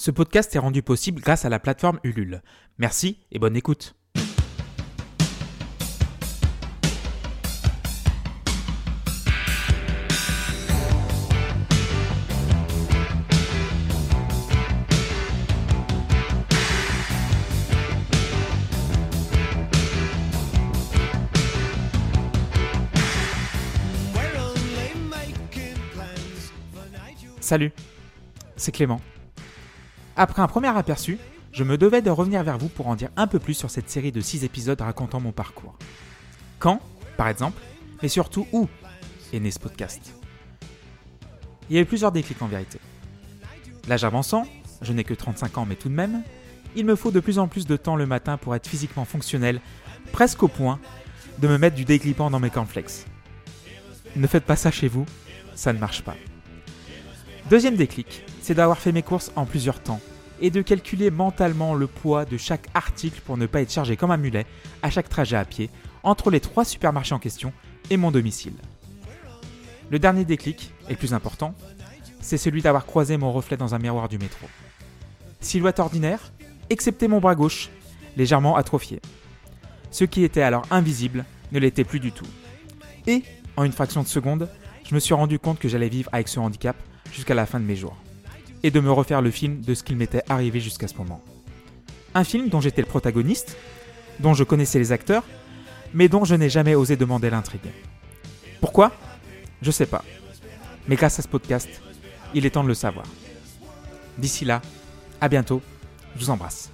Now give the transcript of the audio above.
Ce podcast est rendu possible grâce à la plateforme Ulule. Merci et bonne écoute. Salut, c'est Clément. Après un premier aperçu, je me devais de revenir vers vous pour en dire un peu plus sur cette série de 6 épisodes racontant mon parcours. Quand, par exemple, mais surtout où est né ce podcast? Il y a eu plusieurs déclics en vérité. L'âge avançant, je n'ai que 35 ans mais tout de même, il me faut de plus en plus de temps le matin pour être physiquement fonctionnel, presque au point de me mettre du déclipant dans mes cornflakes. Ne faites pas ça chez vous, ça ne marche pas. Deuxième déclic, c'est d'avoir fait mes courses en plusieurs temps et de calculer mentalement le poids de chaque article pour ne pas être chargé comme un mulet à chaque trajet à pied entre les trois supermarchés en question et mon domicile. Le dernier déclic, et le plus important, c'est celui d'avoir croisé mon reflet dans un miroir du métro. Silhouette ordinaire, excepté mon bras gauche, légèrement atrophié. Ce qui était alors invisible ne l'était plus du tout. Et, en une fraction de seconde, je me suis rendu compte que j'allais vivre avec ce handicap jusqu'à la fin de mes jours, et de me refaire le film de ce qu'il m'était arrivé jusqu'à ce moment. Un film dont j'étais le protagoniste, dont je connaissais les acteurs, mais dont je n'ai jamais osé demander l'intrigue. Pourquoi? Je sais pas. Mais grâce à ce podcast, il est temps de le savoir. D'ici là, à bientôt, je vous embrasse.